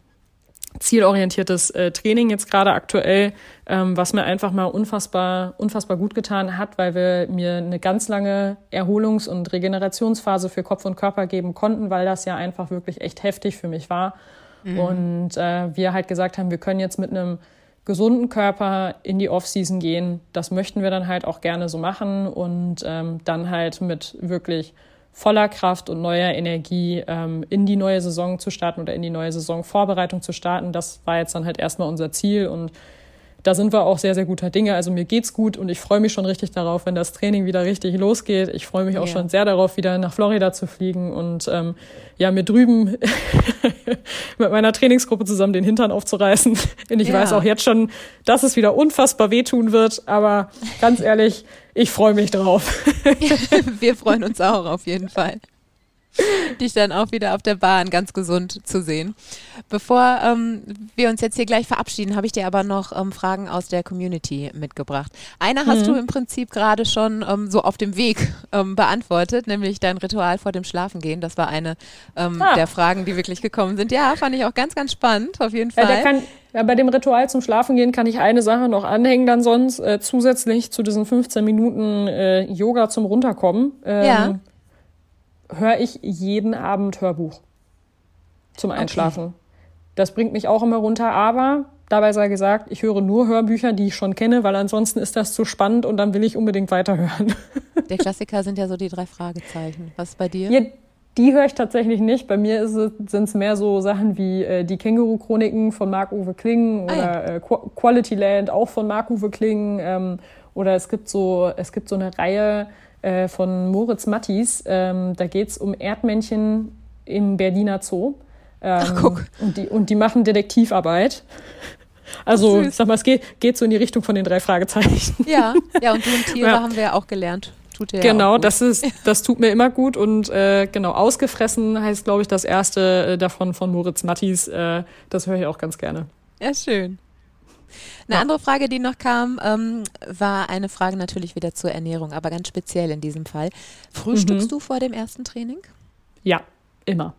zielorientiertes äh, Training jetzt gerade aktuell, ähm, was mir einfach mal unfassbar, unfassbar gut getan hat, weil wir mir eine ganz lange Erholungs- und Regenerationsphase für Kopf und Körper geben konnten, weil das ja einfach wirklich echt heftig für mich war. Mhm. Und äh, wir halt gesagt haben, wir können jetzt mit einem gesunden Körper in die Off-Season gehen. Das möchten wir dann halt auch gerne so machen und ähm, dann halt mit wirklich voller Kraft und neuer Energie ähm, in die neue Saison zu starten oder in die neue Saisonvorbereitung zu starten. Das war jetzt dann halt erstmal unser Ziel und da sind wir auch sehr, sehr guter Dinge. Also mir geht's gut und ich freue mich schon richtig darauf, wenn das Training wieder richtig losgeht. Ich freue mich auch ja. schon sehr darauf, wieder nach Florida zu fliegen und ähm, ja, mir drüben mit meiner Trainingsgruppe zusammen den Hintern aufzureißen. Und ich ja. weiß auch jetzt schon, dass es wieder unfassbar wehtun wird, aber ganz ehrlich, ich freue mich drauf. wir freuen uns auch auf jeden Fall. dich dann auch wieder auf der Bahn ganz gesund zu sehen. Bevor ähm, wir uns jetzt hier gleich verabschieden, habe ich dir aber noch ähm, Fragen aus der Community mitgebracht. Eine hast mhm. du im Prinzip gerade schon ähm, so auf dem Weg ähm, beantwortet, nämlich dein Ritual vor dem Schlafengehen. Das war eine ähm, ah. der Fragen, die wirklich gekommen sind. Ja, fand ich auch ganz, ganz spannend, auf jeden Fall. Ja, kann, ja, bei dem Ritual zum Schlafengehen kann ich eine Sache noch anhängen, dann sonst äh, zusätzlich zu diesen 15 Minuten äh, Yoga zum Runterkommen. Ähm, ja höre ich jeden Abend Hörbuch zum Einschlafen. Okay. Das bringt mich auch immer runter, aber dabei sei gesagt, ich höre nur Hörbücher, die ich schon kenne, weil ansonsten ist das zu spannend und dann will ich unbedingt weiterhören. Der Klassiker sind ja so die drei Fragezeichen. Was ist bei dir? Ja, die höre ich tatsächlich nicht. Bei mir sind es mehr so Sachen wie äh, die Känguru-Chroniken von Marc-Uwe Kling oder ah, ja. äh, Quality Land auch von Marc-Uwe Kling. Ähm, oder es gibt so, es gibt so eine Reihe, äh, von Moritz Mattis. Ähm, da geht es um Erdmännchen im Berliner Zoo. Ähm, Ach, guck. Und die, und die machen Detektivarbeit. Also, ich sag mal, es geht, geht so in die Richtung von den drei Fragezeichen. Ja, ja, und du und Tiere ja. haben wir ja auch gelernt. Tut dir genau, ja das ist, das tut mir immer gut und äh, genau, ausgefressen heißt, glaube ich, das erste äh, davon von Moritz Mattis. Äh, das höre ich auch ganz gerne. Ja, schön. Eine ja. andere Frage, die noch kam, ähm, war eine Frage natürlich wieder zur Ernährung, aber ganz speziell in diesem Fall. Frühstückst mhm. du vor dem ersten Training? Ja, immer.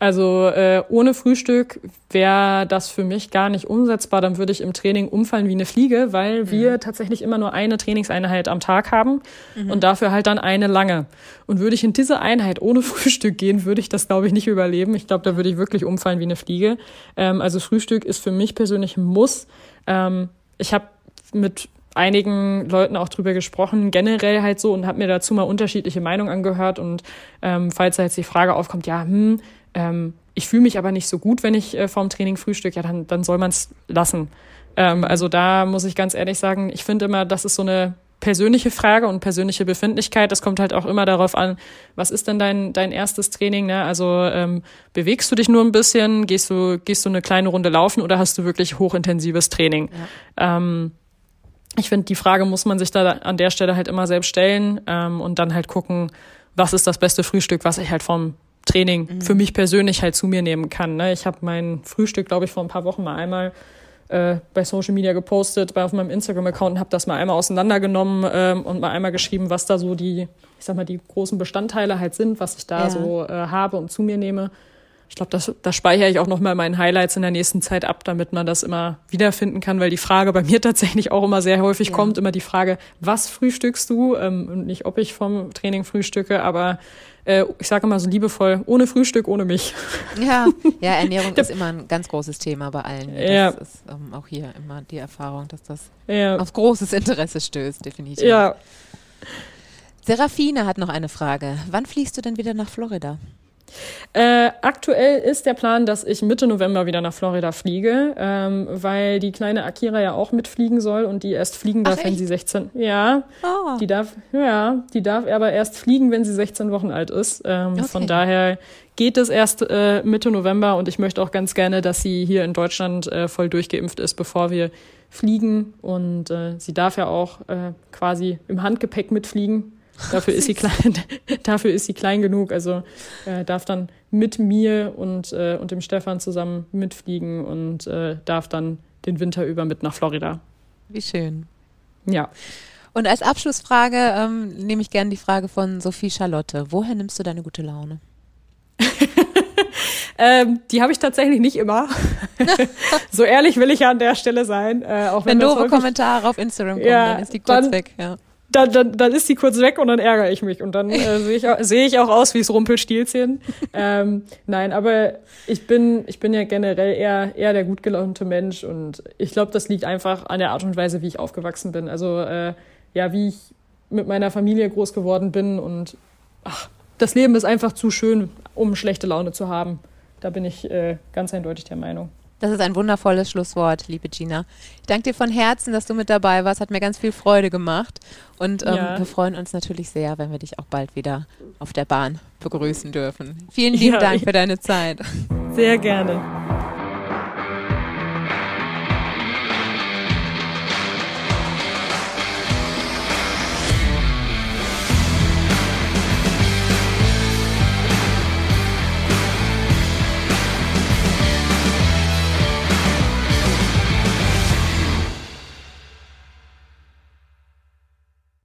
Also äh, ohne Frühstück wäre das für mich gar nicht umsetzbar. Dann würde ich im Training umfallen wie eine Fliege, weil mhm. wir tatsächlich immer nur eine Trainingseinheit am Tag haben mhm. und dafür halt dann eine lange. Und würde ich in diese Einheit ohne Frühstück gehen, würde ich das, glaube ich, nicht überleben. Ich glaube, da würde ich wirklich umfallen wie eine Fliege. Ähm, also Frühstück ist für mich persönlich ein Muss. Ähm, ich habe mit einigen Leuten auch drüber gesprochen, generell halt so und habe mir dazu mal unterschiedliche Meinungen angehört. Und ähm, falls da jetzt die Frage aufkommt, ja, hm, ähm, ich fühle mich aber nicht so gut, wenn ich äh, vorm Training frühstück, ja, dann, dann soll man es lassen. Ähm, also da muss ich ganz ehrlich sagen, ich finde immer, das ist so eine persönliche Frage und persönliche Befindlichkeit. Das kommt halt auch immer darauf an, was ist denn dein, dein erstes Training? Ne? Also ähm, bewegst du dich nur ein bisschen, gehst du, gehst du eine kleine Runde laufen oder hast du wirklich hochintensives Training? Ja. Ähm, ich finde, die Frage muss man sich da an der Stelle halt immer selbst stellen ähm, und dann halt gucken, was ist das beste Frühstück, was ich halt vom Training mhm. für mich persönlich halt zu mir nehmen kann. Ne? Ich habe mein Frühstück, glaube ich, vor ein paar Wochen mal einmal äh, bei Social Media gepostet, bei auf meinem Instagram-Account und habe das mal einmal auseinandergenommen ähm, und mal einmal geschrieben, was da so die, ich sag mal, die großen Bestandteile halt sind, was ich da ja. so äh, habe und zu mir nehme. Ich glaube, das, das speichere ich auch noch mal meinen Highlights in der nächsten Zeit ab, damit man das immer wiederfinden kann, weil die Frage bei mir tatsächlich auch immer sehr häufig ja. kommt, immer die Frage, was frühstückst du? Ähm, und nicht, ob ich vom Training frühstücke, aber äh, ich sage immer so liebevoll, ohne Frühstück, ohne mich. Ja, ja Ernährung ist immer ein ganz großes Thema bei allen. Das ja. ist ähm, auch hier immer die Erfahrung, dass das ja. auf großes Interesse stößt, definitiv. Ja. Serafine hat noch eine Frage. Wann fliegst du denn wieder nach Florida? Äh, aktuell ist der Plan, dass ich Mitte November wieder nach Florida fliege, ähm, weil die kleine Akira ja auch mitfliegen soll und die erst fliegen darf, Ach, wenn sie 16. Ja, oh. die darf, ja, die darf aber erst fliegen, wenn sie 16 Wochen alt ist. Ähm, okay. Von daher geht es erst äh, Mitte November und ich möchte auch ganz gerne, dass sie hier in Deutschland äh, voll durchgeimpft ist, bevor wir fliegen. Und äh, sie darf ja auch äh, quasi im Handgepäck mitfliegen Dafür ist sie klein, dafür ist sie klein genug. Also äh, darf dann mit mir und, äh, und dem Stefan zusammen mitfliegen und äh, darf dann den Winter über mit nach Florida. Wie schön. Ja. Und als Abschlussfrage ähm, nehme ich gerne die Frage von Sophie Charlotte. Woher nimmst du deine gute Laune? ähm, die habe ich tatsächlich nicht immer. so ehrlich will ich ja an der Stelle sein. Äh, auch wenn, wenn doofe Kommentare auf Instagram kommen, ja, dann ist die kurz dann, weg. Ja dann, dann, dann ist die kurz weg und dann ärgere ich mich. Und dann äh, sehe ich, auch, seh ich auch aus wie es Rumpelstilzchen. ähm, nein, aber ich bin, ich bin ja generell eher, eher der gut gelaunte Mensch und ich glaube, das liegt einfach an der Art und Weise, wie ich aufgewachsen bin. Also äh, ja, wie ich mit meiner Familie groß geworden bin und ach, das Leben ist einfach zu schön, um schlechte Laune zu haben. Da bin ich äh, ganz eindeutig der Meinung. Das ist ein wundervolles Schlusswort, liebe Gina. Ich danke dir von Herzen, dass du mit dabei warst. Hat mir ganz viel Freude gemacht. Und ähm, ja. wir freuen uns natürlich sehr, wenn wir dich auch bald wieder auf der Bahn begrüßen dürfen. Vielen lieben ja, Dank für deine Zeit. Sehr gerne.